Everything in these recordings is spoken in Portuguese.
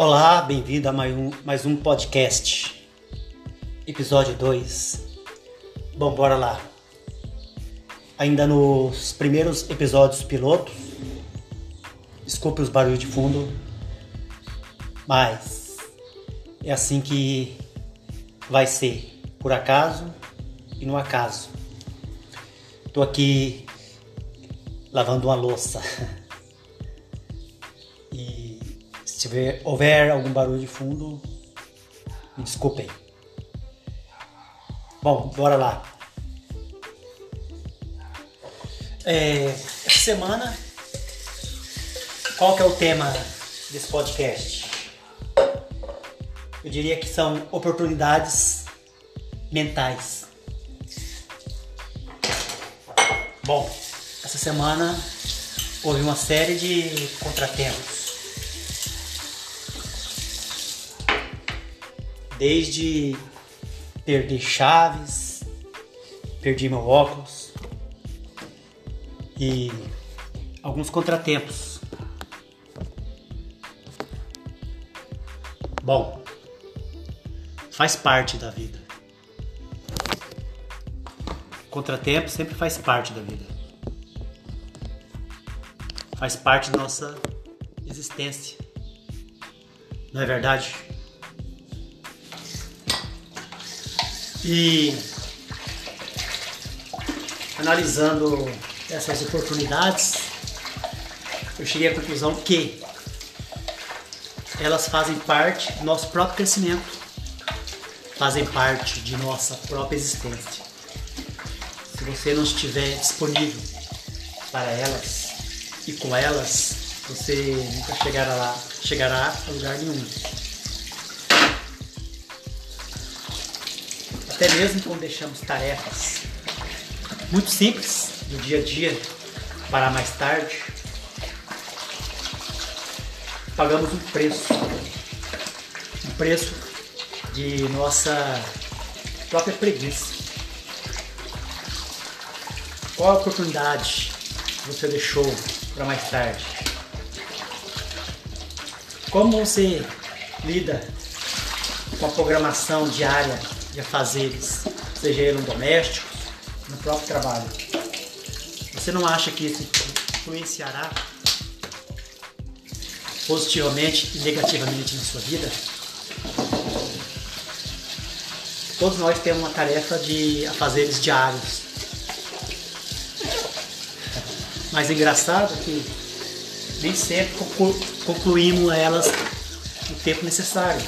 Olá, bem-vindo a mais um, mais um podcast, episódio 2. Bom, bora lá. Ainda nos primeiros episódios pilotos, desculpe os barulhos de fundo, mas é assim que vai ser, por acaso e no acaso. Tô aqui lavando uma louça. Se houver algum barulho de fundo, me desculpem. Bom, bora lá. É, essa semana, qual que é o tema desse podcast? Eu diria que são oportunidades mentais. Bom, essa semana houve uma série de contratempos. Desde perder chaves, perdi meu óculos e alguns contratempos. Bom, faz parte da vida. Contratempo sempre faz parte da vida. Faz parte da nossa existência. Não é verdade? E analisando essas oportunidades, eu cheguei à conclusão que elas fazem parte do nosso próprio crescimento, fazem parte de nossa própria existência. Se você não estiver disponível para elas e com elas, você nunca chegará lá, chegará a lugar nenhum. Até mesmo quando deixamos tarefas muito simples no dia a dia para mais tarde, pagamos um preço. Um preço de nossa própria preguiça. Qual a oportunidade você deixou para mais tarde? Como você lida com a programação diária de afazeres, seja ele um doméstico, no próprio trabalho? Você não acha que isso influenciará positivamente e negativamente na sua vida? Todos nós temos uma tarefa de afazeres diários. Mas é engraçado que nem sempre concluímos elas no tempo necessário.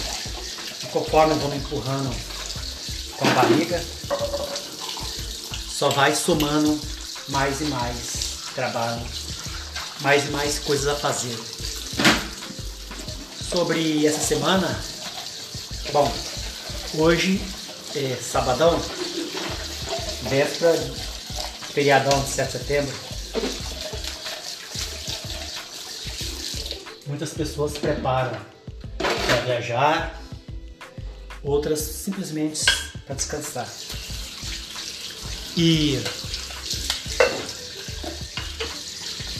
Conforme vamos empurrando com a barriga, só vai somando mais e mais trabalho, mais e mais coisas a fazer. Sobre essa semana, bom, hoje é sabadão, véspera, feriadão de 7 de setembro. Muitas pessoas se preparam para viajar, outras simplesmente para descansar. E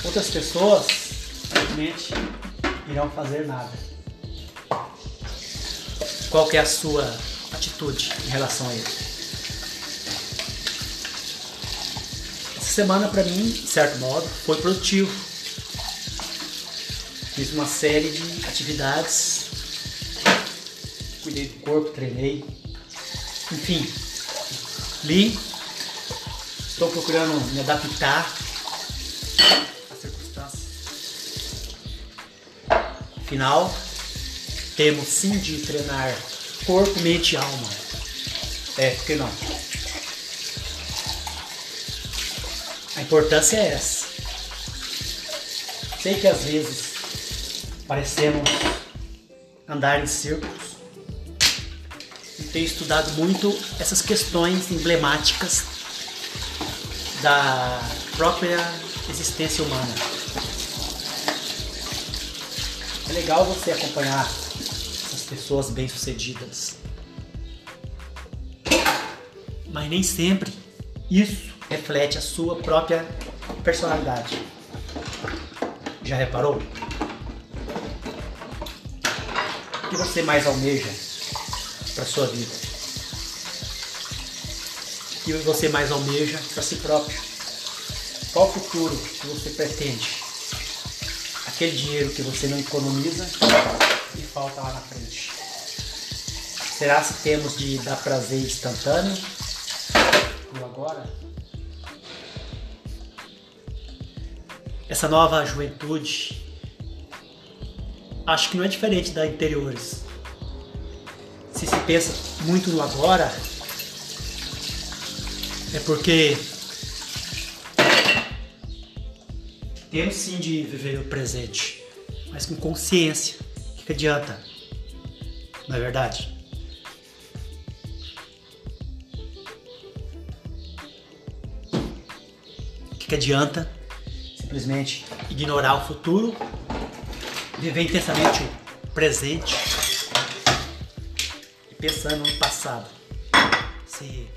outras pessoas simplesmente irão fazer nada. Qual que é a sua atitude em relação a ele? Essa semana para mim, de certo modo, foi produtivo. Fiz uma série de atividades, cuidei do corpo, treinei, enfim, li, estou procurando me adaptar às circunstâncias. Afinal, temos sim de treinar corpo, mente e alma. É, por que não? A importância é essa. Sei que às vezes parecemos andar em círculos tenho estudado muito essas questões emblemáticas da própria existência humana. É legal você acompanhar essas pessoas bem-sucedidas. Mas nem sempre isso reflete a sua própria personalidade. Já reparou? que você mais almeja para sua vida? O que você mais almeja para si próprio? Qual futuro que você pretende? Aquele dinheiro que você não economiza e falta lá na frente. Será que temos de dar prazer instantâneo agora? Essa nova juventude acho que não é diferente da anteriores. Pensa muito no agora, é porque temos sim de viver o presente, mas com consciência. O que, adianta? Não é verdade? O que, adianta simplesmente ignorar o futuro viver intensamente o presente pensando no passado. Se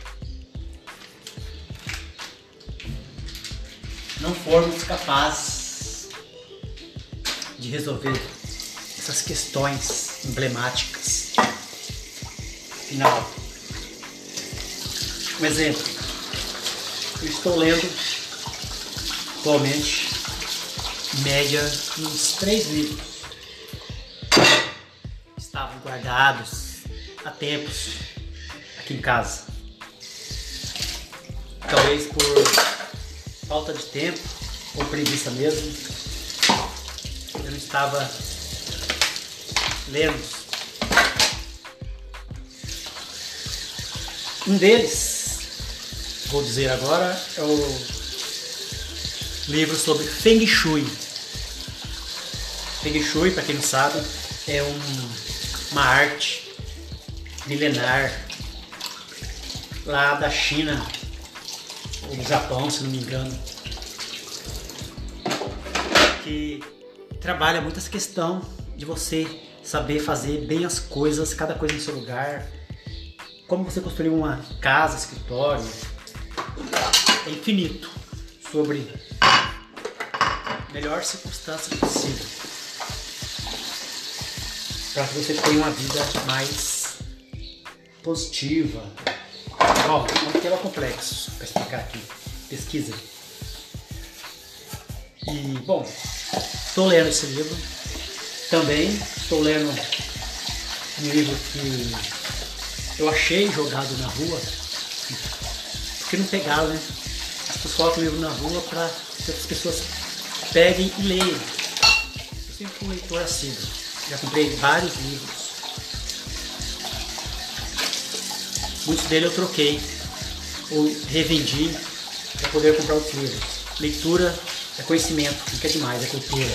não formos capazes de resolver essas questões emblemáticas. Final. Um exemplo. Eu estou lendo atualmente, média, uns três livros estavam guardados há tempos aqui em casa. Talvez por falta de tempo ou preguiça mesmo, eu não estava lendo. Um deles, vou dizer agora, é o livro sobre Feng Shui. Feng Shui, para quem não sabe, é um uma arte milenar lá da China ou do Japão, se não me engano, que trabalha muito essa questão de você saber fazer bem as coisas, cada coisa no seu lugar, como você construir uma casa, escritório, é infinito sobre a melhor circunstância possível para que você tenha uma vida mais positiva. Ó, um tema complexo para explicar aqui. Pesquisa. E, bom, estou lendo esse livro. Também estou lendo um livro que eu achei jogado na rua. Porque não pegaram, né? As pessoas colocam o livro na rua para que as pessoas peguem e leiam. Eu sempre fui um leitor assíduo. Já comprei vários livros. Muitos deles eu troquei ou revendi para poder comprar outros livros. Leitura é conhecimento, é demais, é cultura.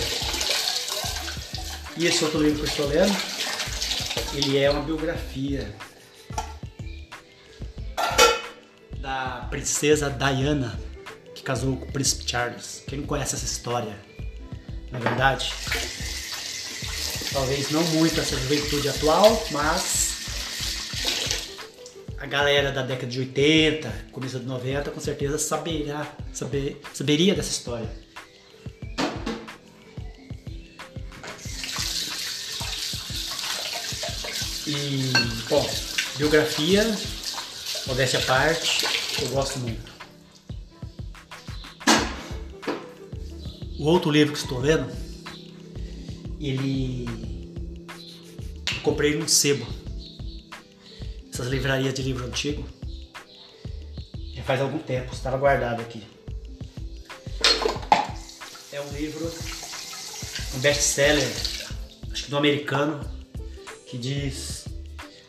E esse outro livro que eu estou lendo, ele é uma biografia da princesa Diana, que casou com o príncipe Charles. Quem não conhece essa história? Na é verdade, Talvez não muito essa juventude atual, mas galera da década de 80, começo de 90, com certeza saberá, saber, saberia dessa história. E, bom, biografia, modéstia à parte, eu gosto muito. O outro livro que estou lendo ele eu comprei num sebo essas livrarias de livro antigo. Já faz algum tempo estava guardado aqui. É um livro um best-seller acho que do americano que diz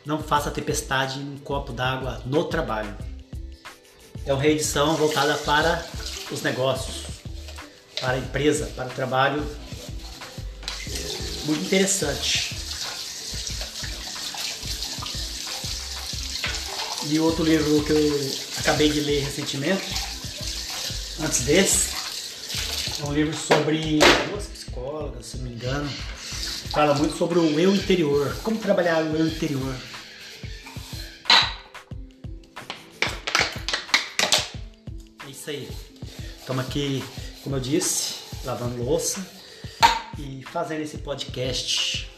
não faça tempestade em um copo d'água no trabalho. É uma reedição voltada para os negócios para a empresa, para o trabalho. Muito interessante. E outro livro que eu acabei de ler recentemente, antes desse, é um livro sobre duas psicólogas, se não me engano. Fala muito sobre o eu interior, como trabalhar o eu interior. É isso aí. Estamos aqui, como eu disse, lavando louça e fazendo esse podcast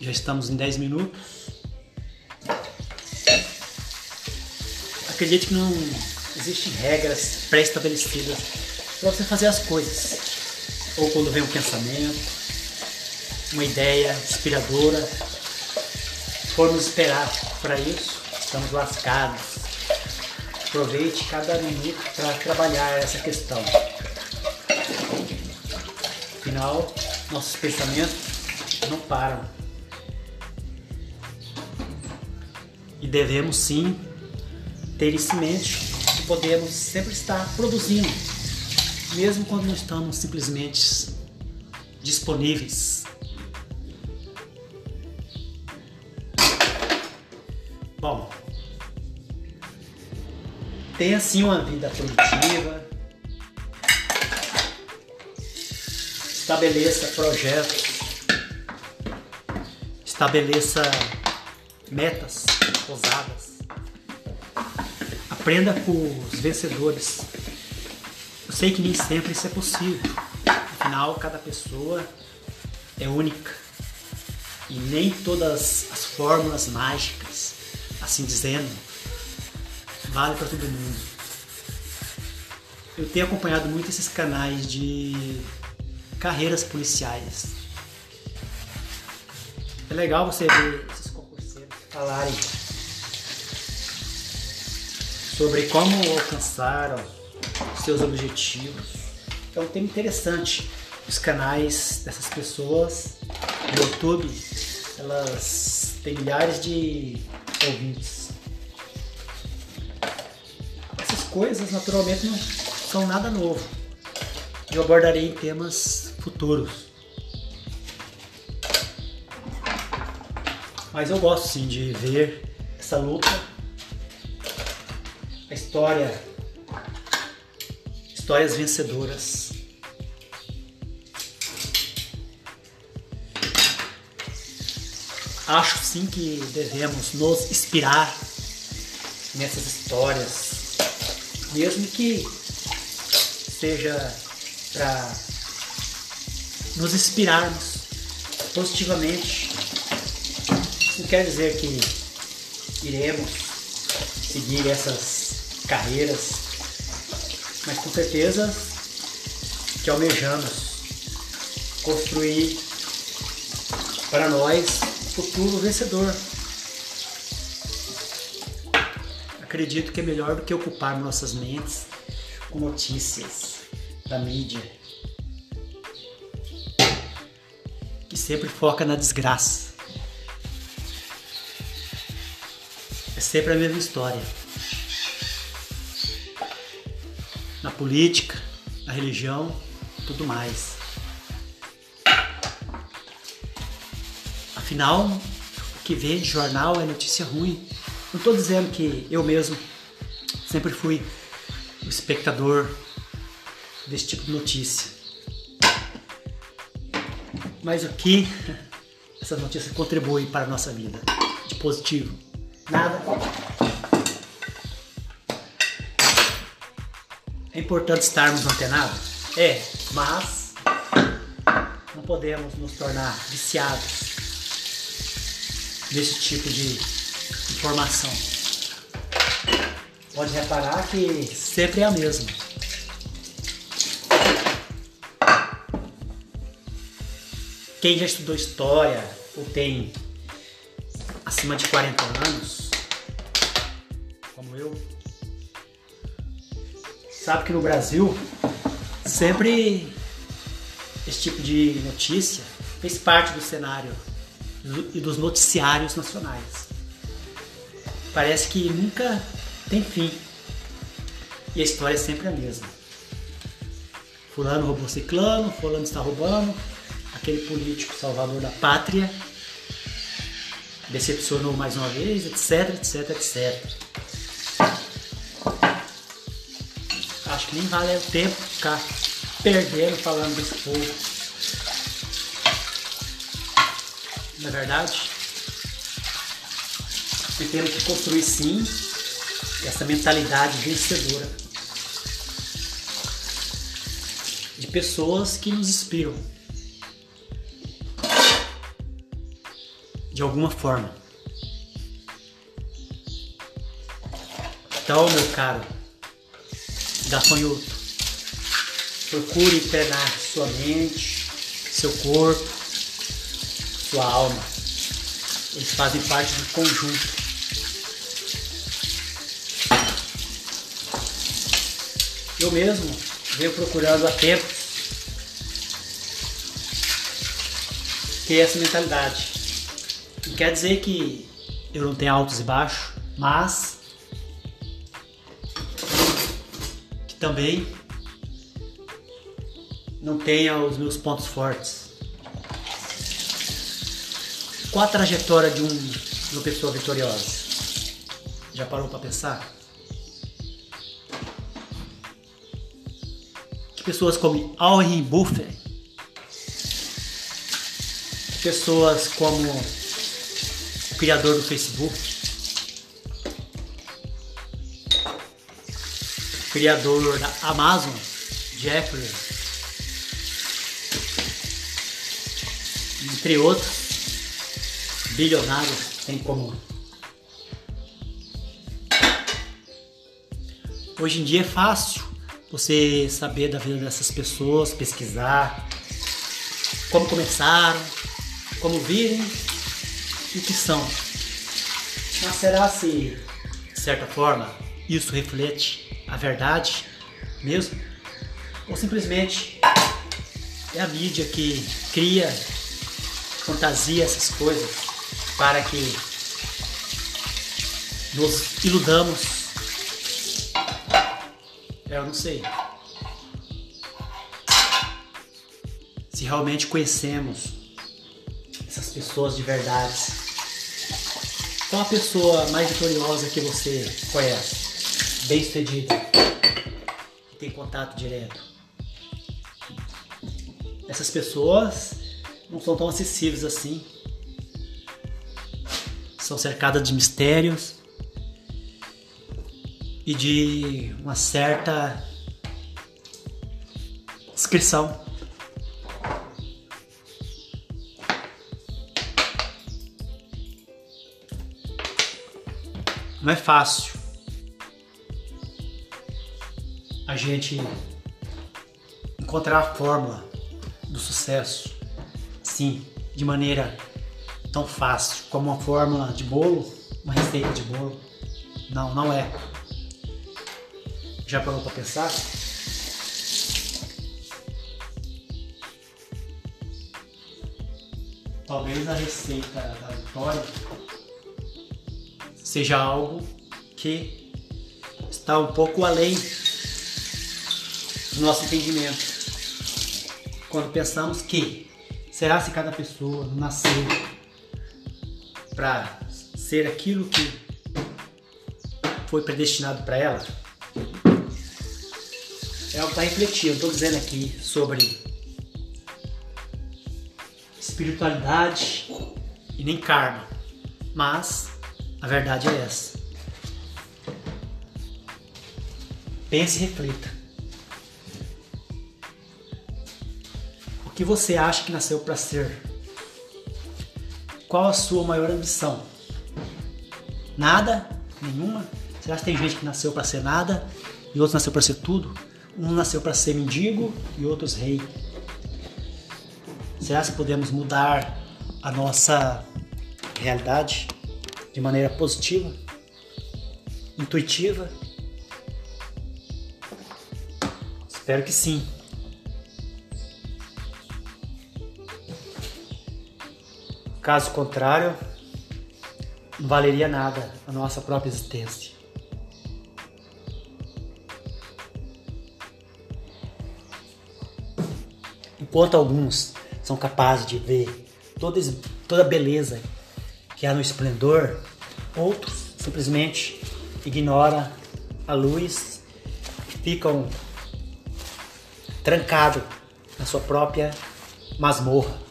Já estamos em 10 minutos. Acredito que não existem regras pré-estabelecidas para você fazer as coisas. Ou quando vem um pensamento, uma ideia inspiradora, formos esperar para isso, estamos lascados. Aproveite cada minuto para trabalhar essa questão. Afinal, nossos pensamentos não param. E devemos sim ter em mente que podemos sempre estar produzindo, mesmo quando não estamos simplesmente disponíveis. Bom, tenha sim uma vida produtiva, estabeleça projetos, estabeleça metas ousadas, aprenda com os vencedores. Eu sei que nem sempre isso é possível, afinal, cada pessoa é única e nem todas as fórmulas mágicas, assim dizendo, vale para todo mundo. Eu tenho acompanhado muito esses canais de carreiras policiais. É legal você ver esses concurseiros falarem sobre como alcançaram seus objetivos. É um tema interessante. Os canais dessas pessoas no YouTube, elas têm milhares de ouvintes. Essas coisas naturalmente não são nada novo. Eu abordarei em temas futuros. Mas eu gosto sim de ver essa luta, história, histórias vencedoras. Acho sim que devemos nos inspirar nessas histórias, mesmo que seja para nos inspirarmos positivamente. Não quer dizer que iremos seguir essas carreiras, mas com certeza que almejamos construir para nós futuro vencedor. Acredito que é melhor do que ocupar nossas mentes com notícias da mídia sempre foca na desgraça. É sempre a mesma história. Na política, na religião, tudo mais. Afinal, o que vê de jornal é notícia ruim. Não estou dizendo que eu mesmo sempre fui o espectador desse tipo de notícia. Mas o que essas notícias contribuem para a nossa vida de positivo? Nada. É importante estarmos antenados? É, mas não podemos nos tornar viciados desse tipo de informação. Pode reparar que sempre é a mesma. Quem já estudou história ou tem acima de 40 anos, como eu, sabe que no Brasil sempre esse tipo de notícia fez parte do cenário e dos noticiários nacionais. Parece que nunca tem fim e a história é sempre a mesma. Fulano roubou ciclano, fulano está roubando, aquele político salvador da pátria decepcionou mais uma vez, etc, etc, etc. Acho que nem vale o tempo ficar perdendo falando desse povo. Na é verdade, e temos que construir sim essa mentalidade vencedora de pessoas que nos inspiram. de alguma forma. Então, meu caro gafanhoto, procure treinar sua mente, seu corpo, sua alma. Eles fazem parte do conjunto. Eu mesmo venho procurando há tempo ter essa mentalidade. Não quer dizer que eu não tenho altos e baixos, mas também não tenha os meus pontos fortes. Qual a trajetória de, um, de uma pessoa vitoriosa? Já parou para pensar? pessoas como Henry Buffett, pessoas como o criador do Facebook, criador da Amazon, Jeffrey, entre outros bilionários tem como Hoje em dia é fácil você saber da vida dessas pessoas, pesquisar como começaram, como vivem e o que são. Mas será se, de certa forma, isso reflete a verdade mesmo? Ou simplesmente é a mídia que cria, fantasia essas coisas para que nos iludamos é, eu não sei. Se realmente conhecemos essas pessoas de verdade. Qual a pessoa mais vitoriosa que você conhece? Bem sucedida. Que tem contato direto. Essas pessoas não são tão acessíveis assim. São cercadas de mistérios e de uma certa inscrição. Não é fácil gente encontrar a fórmula do sucesso assim, de maneira tão fácil como uma fórmula de bolo, uma receita de bolo. Não, não é. Já parou para pensar? Talvez a receita da vitória seja algo que está um pouco além nosso entendimento. Quando pensamos que será se cada pessoa nasceu para ser aquilo que foi predestinado para ela? é algo para refletir. Estou dizendo aqui sobre espiritualidade e nem karma, mas a verdade é essa. Pense e reflita. Que você acha que nasceu para ser? Qual a sua maior ambição? Nada? Nenhuma? Será que tem gente que nasceu para ser nada e outros nasceu para ser tudo? Um nasceu para ser mendigo e outros rei. Será que podemos mudar a nossa realidade de maneira positiva, intuitiva? Espero que sim. Caso contrário, não valeria nada a nossa própria existência. Enquanto alguns são capazes de ver toda, toda a beleza que há no esplendor, outros simplesmente ignoram a luz e ficam trancados na sua própria masmorra,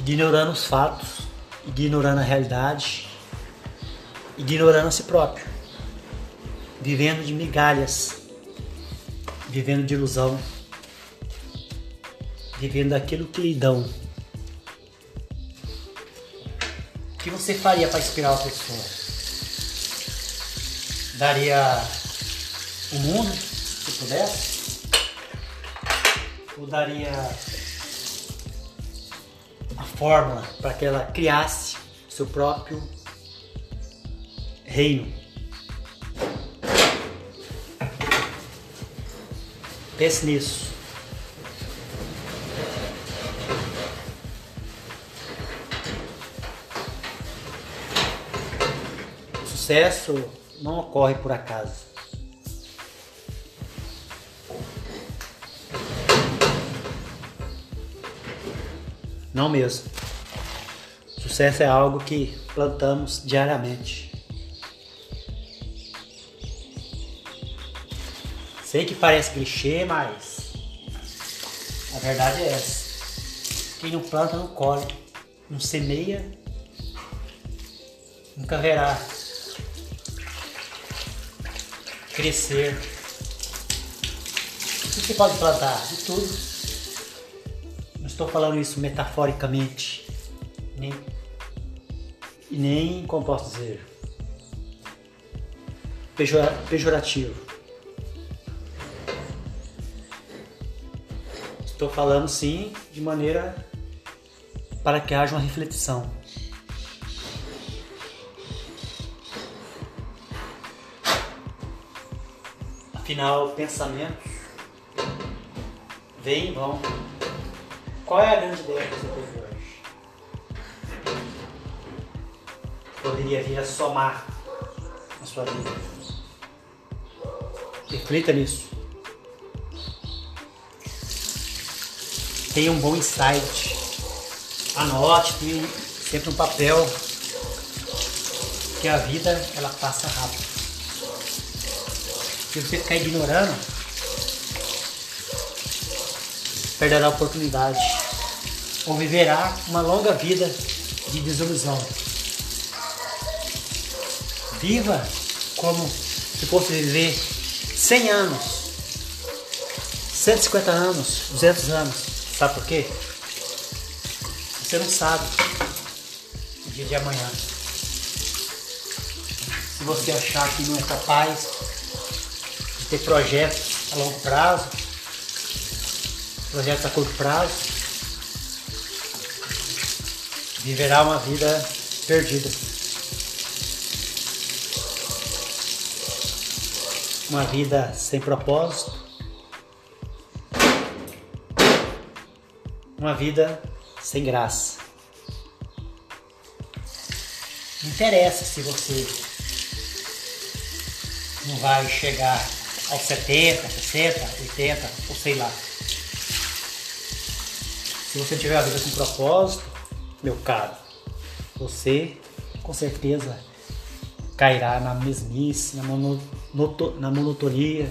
ignorando os fatos, ignorando a realidade, ignorando a si próprio, vivendo de migalhas, vivendo de ilusão, vivendo aquilo que lhe dão. O que você faria para inspirar outras pessoa? Daria o mundo, se pudesse? Ou daria fórmula para que ela criasse seu próprio reino? Pense nisso. O sucesso não ocorre por acaso. Não mesmo. Sucesso é algo que plantamos diariamente. Sei que parece clichê, mas a verdade é essa. Quem não planta não colhe, não semeia, nunca verá crescer. O que você pode plantar? De tudo. Estou falando isso metaforicamente, nem, nem, como posso dizer, pejorativo. Estou falando sim de maneira para que haja uma reflexão. Afinal, pensamentos vêm e vão. Qual é a grande ideia que você teve hoje? Poderia vir a somar na sua vida. Reflita nisso. tenha um bom insight. Anote, tenha sempre um papel. Que a vida ela passa rápido. Se você ficar ignorando, perderá a oportunidade. Ou viverá uma longa vida de desilusão. Viva como se fosse viver 100 anos, 150 anos, 200 anos. Sabe por quê? Você não sabe o dia de amanhã. Se você achar que não é capaz de ter projetos a longo prazo, projetos a curto prazo, viverá uma vida perdida. Uma vida sem propósito, uma vida sem graça. Não interessa se você não vai chegar aos 70, 60, 80 ou sei lá. Se você tiver a vida com propósito, meu caro, você com certeza cairá na mesmice, na, na monotonia,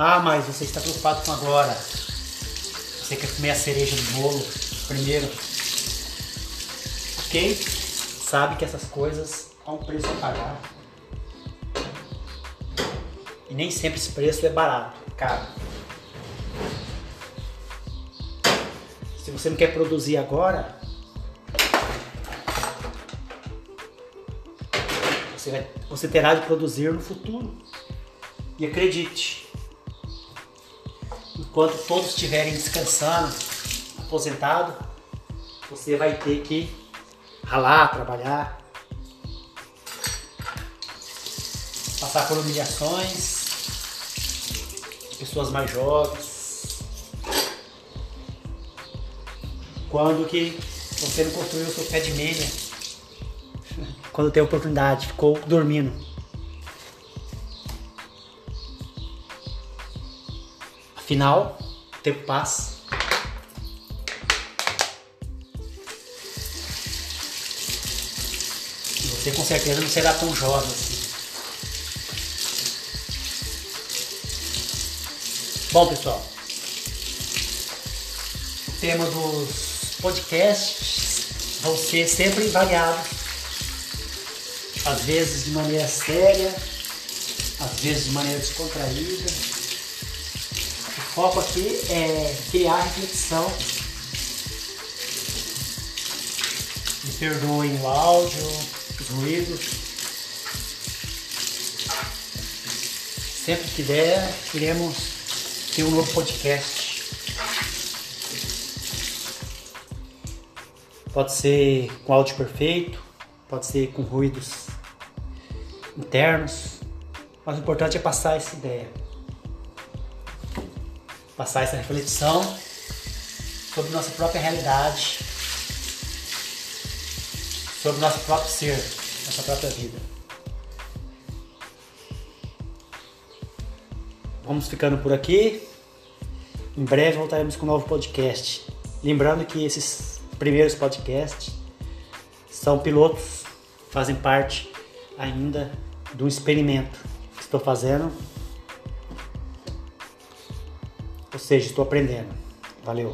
Ah, mas você está preocupado com agora. Você quer comer a cereja do bolo primeiro. Ok? Sabe que essas coisas há um preço a pagar. E nem sempre esse preço é barato, é caro. Se você não quer produzir agora, você, vai, você terá de produzir no futuro. E acredite, enquanto todos estiverem descansando, aposentado, você vai ter que ralar, trabalhar, passar por humilhações, pessoas mais jovens. Quando que você não construiu o seu pé de meia, quando tem oportunidade, ficou dormindo. Final, tempo passa. Você com certeza não será tão jovem assim. Bom, pessoal, o tema dos podcasts vão ser sempre variados. Às vezes de maneira séria, às vezes de maneira descontraída foco aqui é criar reflexão. Me perdoem o áudio, os ruídos. Sempre que der, iremos ter um novo podcast. Pode ser com áudio perfeito, pode ser com ruídos internos, mas o importante é passar essa ideia passar essa reflexão sobre nossa própria realidade, sobre nosso próprio ser, nossa própria vida. Vamos ficando por aqui. Em breve voltaremos com um novo podcast. Lembrando que esses primeiros podcasts são pilotos, fazem parte ainda do experimento que estou fazendo ou seja, estou aprendendo. Valeu.